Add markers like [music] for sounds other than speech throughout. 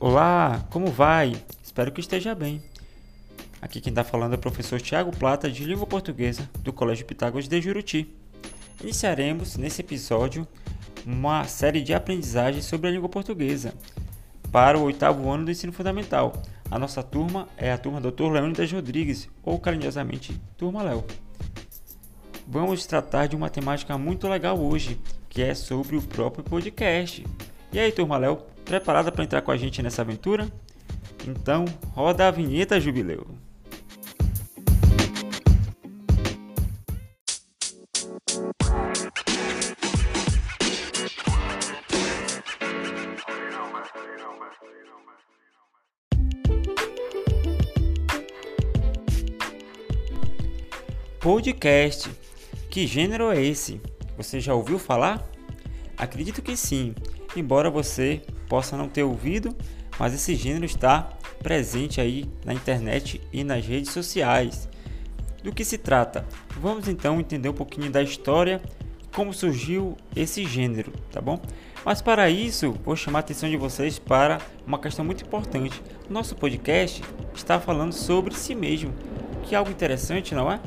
Olá, como vai? Espero que esteja bem. Aqui quem está falando é o professor Tiago Plata, de Língua Portuguesa, do Colégio Pitágoras de Juruti. Iniciaremos, nesse episódio, uma série de aprendizagens sobre a língua portuguesa para o oitavo ano do ensino fundamental. A nossa turma é a turma Dr. Leônidas Rodrigues, ou carinhosamente Turma Léo. Vamos tratar de uma temática muito legal hoje, que é sobre o próprio podcast. E aí, Turma Léo, preparada para entrar com a gente nessa aventura? Então, roda a vinheta, Jubileu! Podcast. Que gênero é esse? Você já ouviu falar? Acredito que sim, embora você possa não ter ouvido, mas esse gênero está presente aí na internet e nas redes sociais. Do que se trata? Vamos então entender um pouquinho da história, como surgiu esse gênero, tá bom? Mas para isso, vou chamar a atenção de vocês para uma questão muito importante. Nosso podcast está falando sobre si mesmo, que é algo interessante, não é?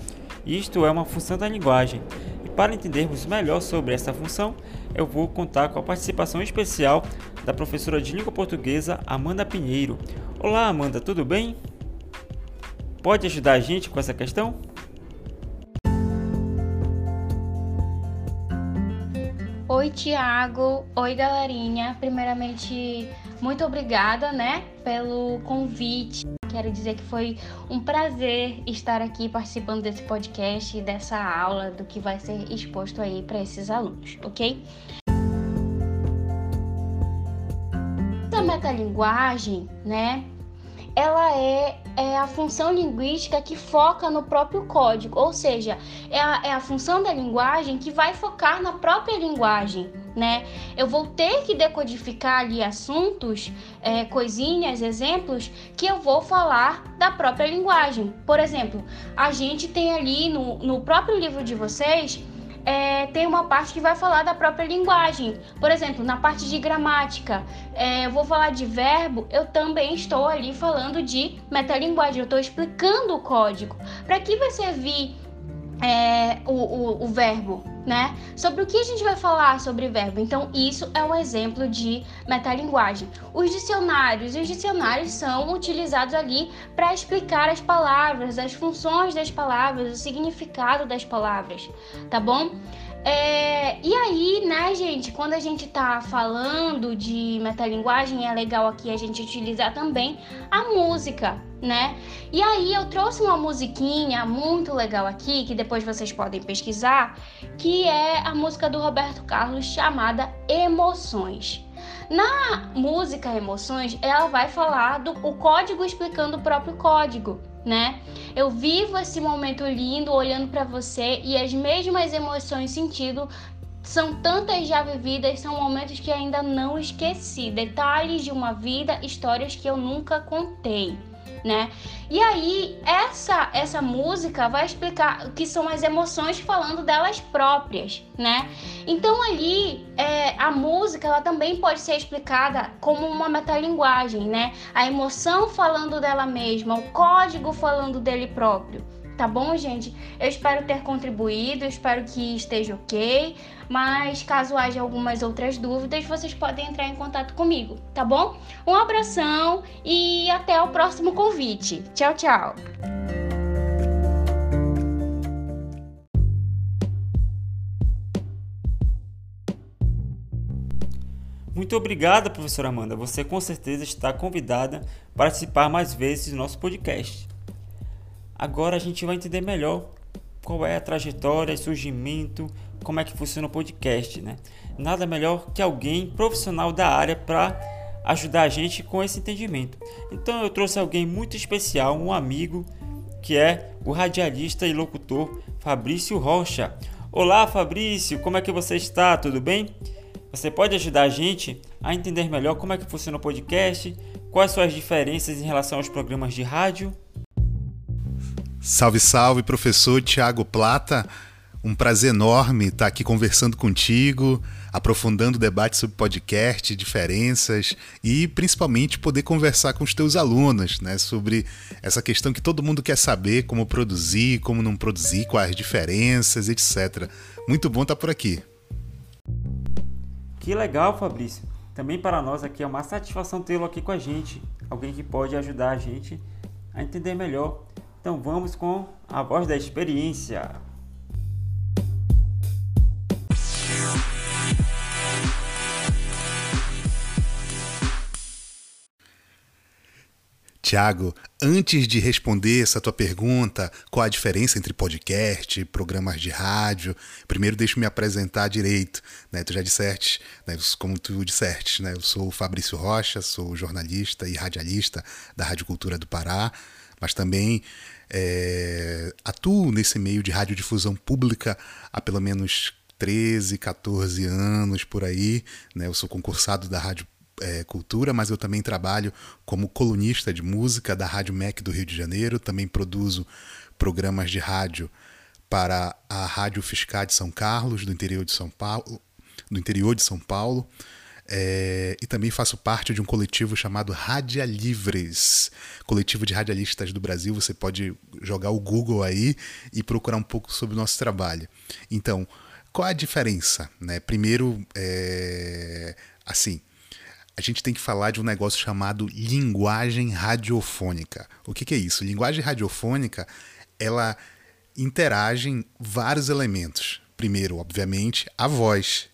Isto é uma função da linguagem. E para entendermos melhor sobre essa função, eu vou contar com a participação especial da professora de língua portuguesa Amanda Pinheiro. Olá, Amanda, tudo bem? Pode ajudar a gente com essa questão? Oi, Tiago. Oi, galerinha. Primeiramente, muito obrigada, né, pelo convite. Quero dizer que foi um prazer estar aqui participando desse podcast e dessa aula do que vai ser exposto aí para esses alunos, ok? A metalinguagem, né, ela é, é, a função linguística que foca no próprio código, ou seja, é a, é a função da linguagem que vai focar na própria linguagem, né? Eu vou ter que decodificar ali assuntos, é, coisinhas, exemplos que eu vou falar da própria linguagem. Por exemplo, a gente tem ali no, no próprio livro de vocês é, tem uma parte que vai falar da própria linguagem. Por exemplo, na parte de gramática, é, eu vou falar de verbo, eu também estou ali falando de metalinguagem, eu estou explicando o código. Para que vai servir é, o, o, o, verbo, né? Sobre o que a gente vai falar sobre verbo. Então, isso é um exemplo de metalinguagem. Os dicionários, os dicionários são utilizados ali para explicar as palavras, as funções das palavras, o significado das palavras, tá bom? É, e aí, né, gente, quando a gente tá falando de metalinguagem, é legal aqui a gente utilizar também a música, né? E aí eu trouxe uma musiquinha muito legal aqui, que depois vocês podem pesquisar, que é a música do Roberto Carlos chamada Emoções. Na música Emoções, ela vai falar do o código explicando o próprio código né? Eu vivo esse momento lindo olhando para você e as mesmas emoções sentindo são tantas já vividas, são momentos que ainda não esqueci, detalhes de uma vida, histórias que eu nunca contei né? E aí essa essa música vai explicar o que são as emoções falando delas próprias, né? Então ali é, a música ela também pode ser explicada como uma metalinguagem, né? A emoção falando dela mesma, o código falando dele próprio. Tá bom, gente? Eu espero ter contribuído, espero que esteja ok. Mas caso haja algumas outras dúvidas, vocês podem entrar em contato comigo, tá bom? Um abração e até o próximo convite. Tchau, tchau! Muito obrigada, professora Amanda. Você com certeza está convidada para participar mais vezes do nosso podcast. Agora a gente vai entender melhor qual é a trajetória, surgimento, como é que funciona o podcast, né? Nada melhor que alguém profissional da área para ajudar a gente com esse entendimento. Então eu trouxe alguém muito especial, um amigo que é o radialista e locutor Fabrício Rocha. Olá, Fabrício, como é que você está? Tudo bem? Você pode ajudar a gente a entender melhor como é que funciona o podcast, quais são as diferenças em relação aos programas de rádio? Salve, salve, professor Tiago Plata. Um prazer enorme estar aqui conversando contigo, aprofundando o debate sobre podcast, diferenças e principalmente poder conversar com os teus alunos, né, sobre essa questão que todo mundo quer saber, como produzir, como não produzir, quais diferenças, etc. Muito bom estar por aqui. Que legal, Fabrício. Também para nós aqui é uma satisfação tê-lo aqui com a gente, alguém que pode ajudar a gente a entender melhor. Então vamos com a voz da experiência. Tiago, antes de responder essa tua pergunta, qual a diferença entre podcast, programas de rádio, primeiro deixa eu me apresentar direito. Né? Tu já disseste, né? como tu disseste, né? eu sou o Fabrício Rocha, sou jornalista e radialista da Rádio Cultura do Pará, mas também é, atuo nesse meio de radiodifusão pública há pelo menos 13, 14 anos por aí. Né? Eu sou concursado da Rádio é, cultura, mas eu também trabalho como colunista de música da Rádio MEC do Rio de Janeiro, também produzo programas de rádio para a Rádio Fiscal de São Carlos, do interior de São Paulo, do interior de São Paulo. É, e também faço parte de um coletivo chamado Radialivres, coletivo de radialistas do Brasil. Você pode jogar o Google aí e procurar um pouco sobre o nosso trabalho. Então, qual a diferença? Né? Primeiro, é, assim, a gente tem que falar de um negócio chamado linguagem radiofônica. O que, que é isso? Linguagem radiofônica, ela interage em vários elementos. Primeiro, obviamente, a voz.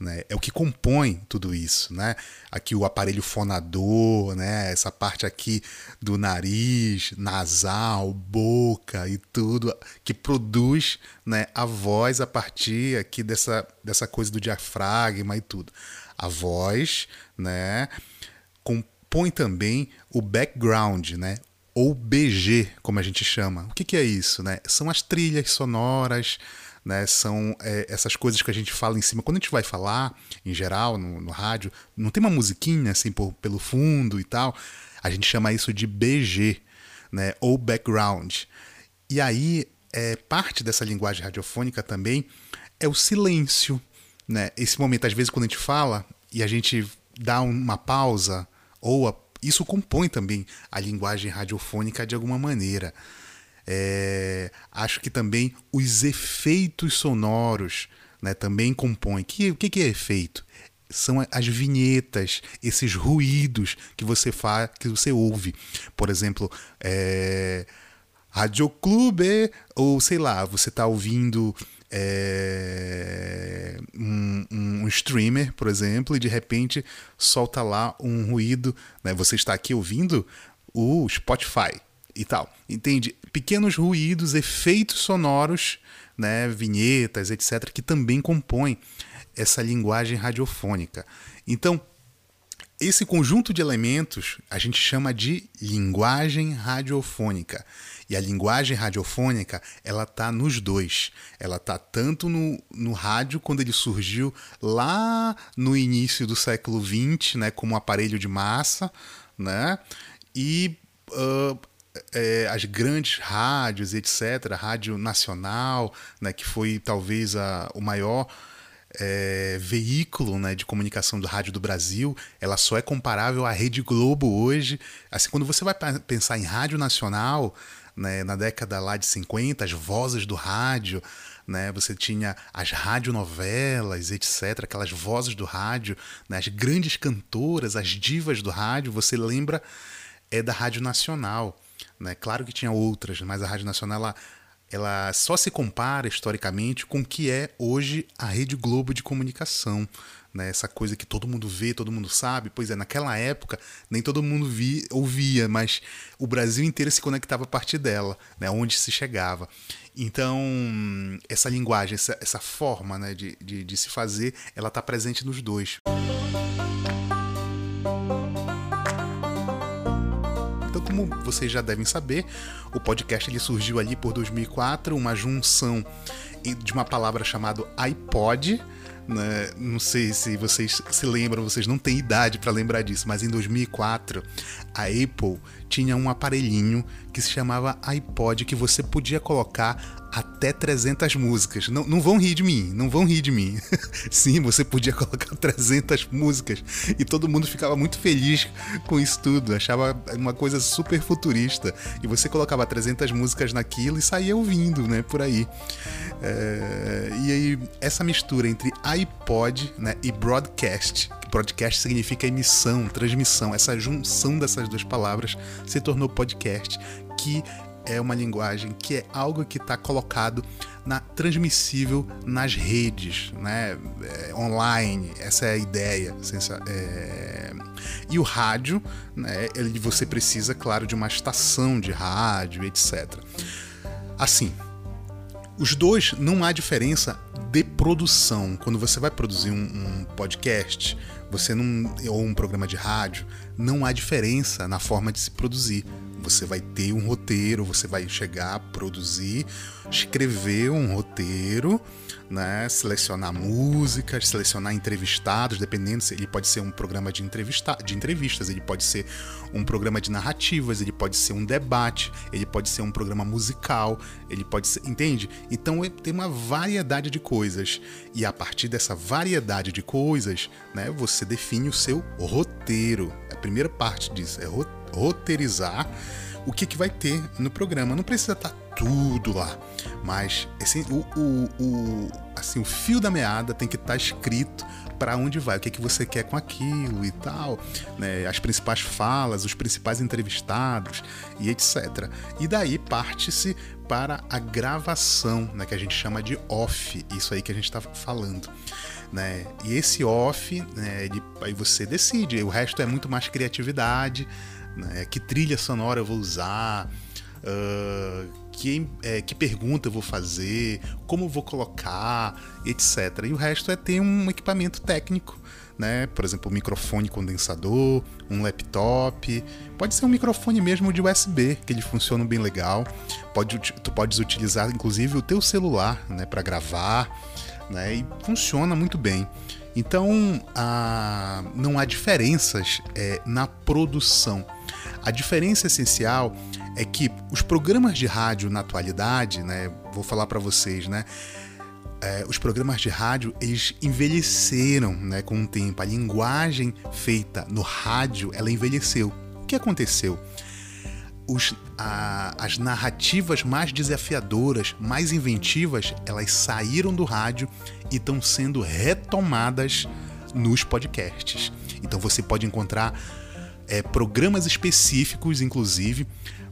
Né? É o que compõe tudo isso, né? Aqui o aparelho fonador, né? Essa parte aqui do nariz, nasal, boca e tudo que produz, né? A voz a partir aqui dessa, dessa coisa do diafragma e tudo a voz, né? Compõe também o background, né? Ou BG, como a gente chama. O que, que é isso, né? São as trilhas sonoras, né? São é, essas coisas que a gente fala em cima. Quando a gente vai falar, em geral, no, no rádio, não tem uma musiquinha assim por, pelo fundo e tal. A gente chama isso de BG, né? Ou background. E aí, é, parte dessa linguagem radiofônica também é o silêncio, né? Esse momento, às vezes, quando a gente fala e a gente dá uma pausa, ou a, isso compõe também a linguagem radiofônica de alguma maneira. É, acho que também os efeitos sonoros né, também compõem. Que, o que, que é efeito? São as vinhetas, esses ruídos que você faz, que você ouve. Por exemplo, é, Clube, ou sei lá, você está ouvindo é, um, um, streamer, por exemplo, e de repente solta lá um ruído. Né? Você está aqui ouvindo o Spotify e tal. Entende? Pequenos ruídos, efeitos sonoros, né? vinhetas, etc., que também compõem essa linguagem radiofônica. Então, esse conjunto de elementos a gente chama de linguagem radiofônica. E a linguagem radiofônica, ela tá nos dois. Ela tá tanto no, no rádio, quando ele surgiu lá no início do século XX, né, como um aparelho de massa, né, e uh, é, as grandes rádios, etc., Rádio Nacional, né, que foi talvez a, o maior é, veículo né, de comunicação do rádio do Brasil, ela só é comparável à Rede Globo hoje. Assim, quando você vai pensar em rádio nacional, né, na década lá de 50, as vozes do rádio, né, você tinha as radionovelas, etc., aquelas vozes do rádio, né, as grandes cantoras, as divas do rádio, você lembra é da Rádio Nacional. Né? Claro que tinha outras, mas a Rádio Nacional ela, ela só se compara historicamente com o que é hoje a Rede Globo de comunicação né? Essa coisa que todo mundo vê, todo mundo sabe. Pois é, naquela época nem todo mundo via, ouvia, mas o Brasil inteiro se conectava a partir dela, né? Onde se chegava. Então, essa linguagem, essa, essa forma né, de, de, de se fazer, ela está presente nos dois. Então, como vocês já devem saber, o podcast ele surgiu ali por 2004, uma junção de uma palavra chamada iPod, né? Não sei se vocês se lembram, vocês não têm idade para lembrar disso, mas em 2004 a Apple tinha um aparelhinho que se chamava iPod que você podia colocar até 300 músicas. Não, não vão rir de mim, não vão rir de mim. [laughs] Sim, você podia [laughs] colocar 300 músicas e todo mundo ficava muito feliz com isso tudo, achava uma coisa super futurista. E você colocava 300 músicas naquilo e saía ouvindo, né, por aí. É, e aí, essa mistura entre iPod né, e broadcast, broadcast significa emissão, transmissão, essa junção dessas duas palavras se tornou podcast, que é uma linguagem que é algo que está colocado na transmissível nas redes, né, é, online. Essa é a ideia. É... E o rádio, né, ele, você precisa, claro, de uma estação de rádio, etc. Assim, os dois não há diferença de produção. Quando você vai produzir um, um podcast, você não ou um programa de rádio, não há diferença na forma de se produzir. Você vai ter um roteiro, você vai chegar, produzir, escrever um roteiro, né? selecionar músicas, selecionar entrevistados, dependendo se ele pode ser um programa de, entrevista, de entrevistas, ele pode ser um programa de narrativas, ele pode ser um debate, ele pode ser um programa musical, ele pode ser, entende? Então tem uma variedade de coisas e a partir dessa variedade de coisas, né, você define o seu roteiro. A primeira parte disso é roteiro roteirizar o que, que vai ter no programa. Não precisa estar tá tudo lá, mas assim, o, o, o, assim, o fio da meada tem que estar tá escrito para onde vai, o que, que você quer com aquilo e tal, né? as principais falas, os principais entrevistados e etc. E daí parte-se para a gravação, né, que a gente chama de off, isso aí que a gente está falando. Né? E esse off, né, ele, aí você decide, o resto é muito mais criatividade, né? que trilha sonora eu vou usar, uh, que, é, que pergunta eu vou fazer, como eu vou colocar, etc. E o resto é ter um equipamento técnico, né? Por exemplo, um microfone condensador, um laptop, pode ser um microfone mesmo de USB, que ele funciona bem legal. Pode, tu podes utilizar inclusive o teu celular, né, para gravar, né? E funciona muito bem. Então, a, não há diferenças é, na produção. A diferença essencial é que os programas de rádio na atualidade, né, vou falar para vocês, né, é, os programas de rádio eles envelheceram, né, com o tempo. A linguagem feita no rádio ela envelheceu. O que aconteceu? Os, a, as narrativas mais desafiadoras, mais inventivas, elas saíram do rádio e estão sendo retomadas nos podcasts. Então você pode encontrar é, programas específicos, inclusive,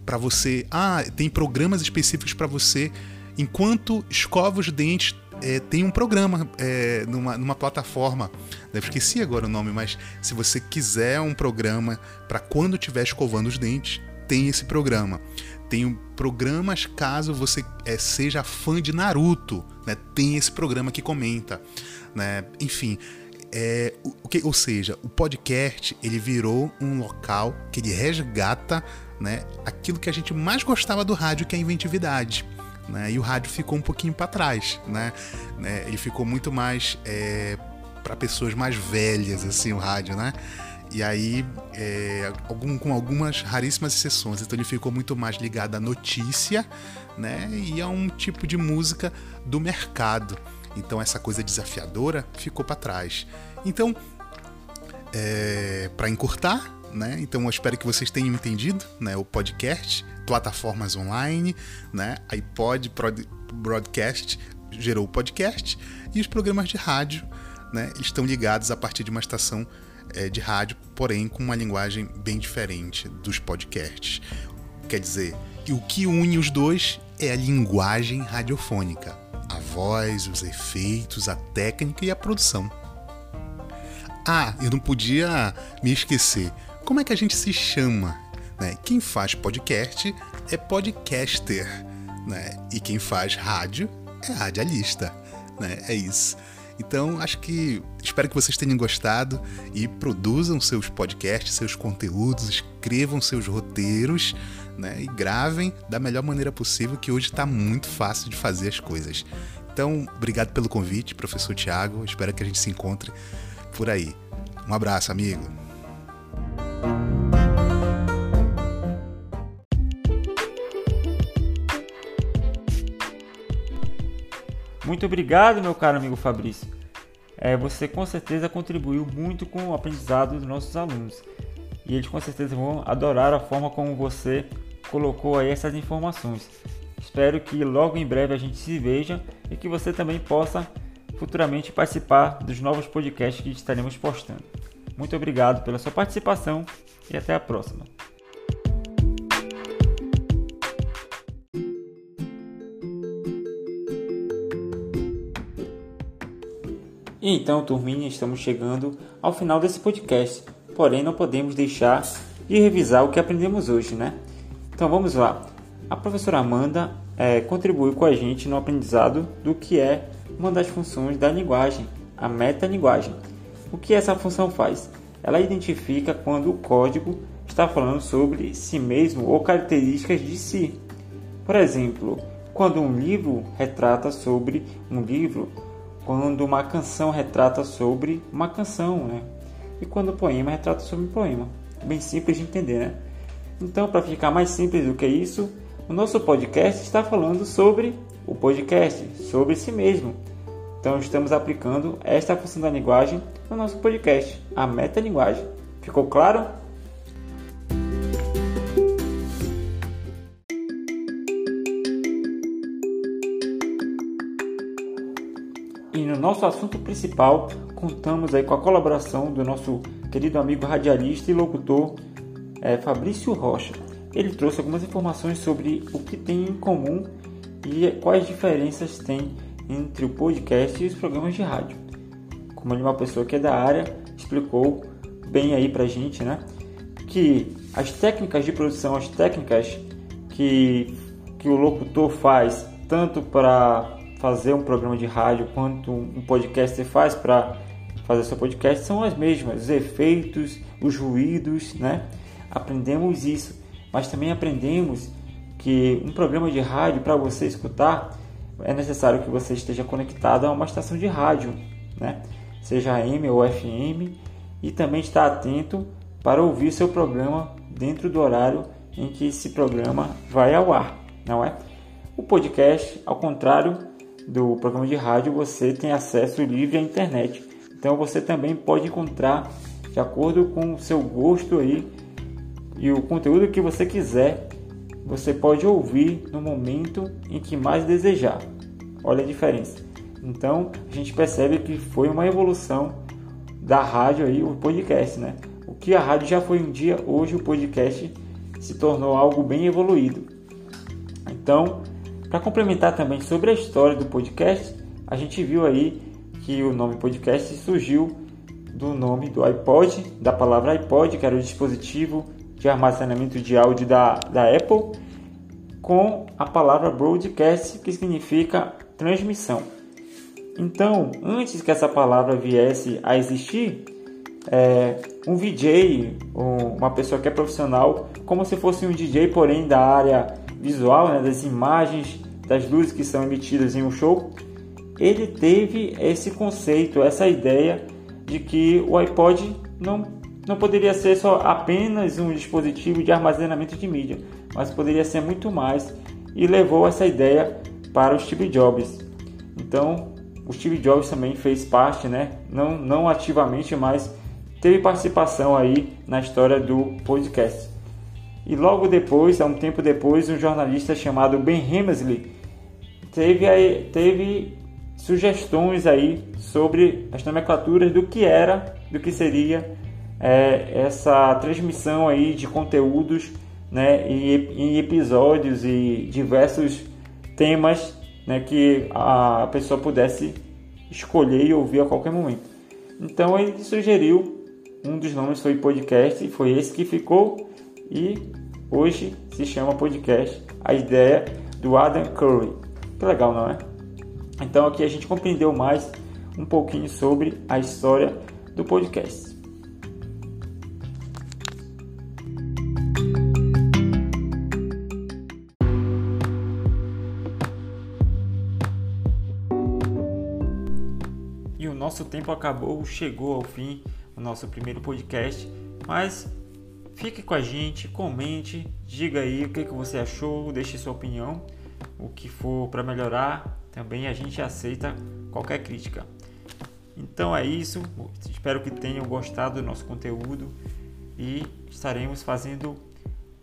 para você. Ah, tem programas específicos para você. Enquanto escova os dentes, é, tem um programa é, numa, numa plataforma. Eu esqueci agora o nome, mas se você quiser um programa para quando estiver escovando os dentes, tem esse programa. Tem programas caso você é, seja fã de Naruto, né? Tem esse programa que comenta, né? Enfim, é, o que, ou seja, o podcast ele virou um local que ele resgata né, aquilo que a gente mais gostava do rádio, que é a inventividade. Né? E o rádio ficou um pouquinho para trás, né? né? Ele ficou muito mais é, para pessoas mais velhas, assim, o rádio, né? E aí, é, algum, com algumas raríssimas exceções, então ele ficou muito mais ligado à notícia, né? E a um tipo de música do mercado. Então essa coisa desafiadora ficou para trás. Então, é, para encurtar, né? Então eu espero que vocês tenham entendido, né? O podcast, plataformas online, né? iPod, broadcast gerou o podcast e os programas de rádio, né? Estão ligados a partir de uma estação é, de rádio, porém com uma linguagem bem diferente dos podcasts. Quer dizer, o que une os dois é a linguagem radiofônica, a voz, os efeitos, a técnica e a produção. Ah, eu não podia me esquecer. Como é que a gente se chama? Né? Quem faz podcast é podcaster, né? E quem faz rádio é radialista, né? É isso. Então, acho que espero que vocês tenham gostado e produzam seus podcasts, seus conteúdos, escrevam seus roteiros, né? E gravem da melhor maneira possível, que hoje está muito fácil de fazer as coisas. Então, obrigado pelo convite, professor Tiago. Espero que a gente se encontre por aí. Um abraço, amigo. Muito obrigado, meu caro amigo Fabrício. É, você com certeza contribuiu muito com o aprendizado dos nossos alunos. E eles com certeza vão adorar a forma como você colocou aí essas informações. Espero que logo em breve a gente se veja e que você também possa futuramente participar dos novos podcasts que estaremos postando. Muito obrigado pela sua participação e até a próxima. E então, turminha, estamos chegando ao final desse podcast. Porém, não podemos deixar de revisar o que aprendemos hoje, né? Então vamos lá. A professora Amanda é, contribuiu com a gente no aprendizado do que é uma das funções da linguagem, a metalinguagem. O que essa função faz? Ela identifica quando o código está falando sobre si mesmo ou características de si. Por exemplo, quando um livro retrata sobre um livro, quando uma canção retrata sobre uma canção, né? E quando o poema retrata sobre um poema. Bem simples de entender, né? Então, para ficar mais simples do que isso, o nosso podcast está falando sobre o podcast, sobre si mesmo. Então, estamos aplicando esta função da linguagem no nosso podcast, a metalinguagem. Ficou claro? E no nosso assunto principal, contamos aí com a colaboração do nosso querido amigo radialista e locutor é, Fabrício Rocha. Ele trouxe algumas informações sobre o que tem em comum e quais diferenças tem entre o podcast e os programas de rádio. Como é uma pessoa que é da área, explicou bem aí pra gente, né? Que as técnicas de produção, as técnicas que, que o locutor faz, tanto para fazer um programa de rádio quanto um podcaster faz para fazer seu podcast, são as mesmas. Os efeitos, os ruídos, né? Aprendemos isso, mas também aprendemos que um programa de rádio para você escutar é necessário que você esteja conectado a uma estação de rádio, né? seja AM ou FM, e também estar atento para ouvir seu programa dentro do horário em que esse programa vai ao ar, não é? O podcast, ao contrário do programa de rádio, você tem acesso livre à internet. Então você também pode encontrar de acordo com o seu gosto aí e o conteúdo que você quiser você pode ouvir no momento em que mais desejar. Olha a diferença. Então a gente percebe que foi uma evolução da rádio aí, o podcast, né? O que a rádio já foi um dia, hoje o podcast se tornou algo bem evoluído. Então, para complementar também sobre a história do podcast, a gente viu aí que o nome podcast surgiu do nome do iPod, da palavra iPod, que era o dispositivo de armazenamento de áudio da, da Apple com a palavra broadcast, que significa transmissão. Então, antes que essa palavra viesse a existir, é, um VJ, uma pessoa que é profissional, como se fosse um DJ, porém da área visual, né, das imagens, das luzes que são emitidas em um show, ele teve esse conceito, essa ideia de que o iPod não não poderia ser só apenas um dispositivo de armazenamento de mídia, mas poderia ser muito mais e levou essa ideia para o Steve Jobs. Então, o Steve Jobs também fez parte, né? Não, não ativamente, mas teve participação aí na história do podcast. E logo depois, há um tempo depois, um jornalista chamado Ben Hemsley teve, teve sugestões aí sobre as nomenclaturas do que era, do que seria é, essa transmissão aí de conteúdos né, em, em episódios e diversos temas né, que a pessoa pudesse escolher e ouvir a qualquer momento. Então ele sugeriu, um dos nomes foi podcast, e foi esse que ficou e hoje se chama podcast, a ideia do Adam Curry. Que legal, não é? Então aqui a gente compreendeu mais um pouquinho sobre a história do podcast. o nosso tempo acabou, chegou ao fim o nosso primeiro podcast, mas fique com a gente, comente, diga aí o que, que você achou, deixe sua opinião, o que for para melhorar, também a gente aceita qualquer crítica. Então é isso, espero que tenham gostado do nosso conteúdo e estaremos fazendo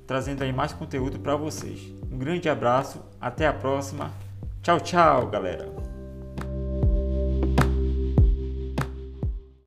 trazendo aí mais conteúdo para vocês. Um grande abraço, até a próxima. Tchau, tchau, galera.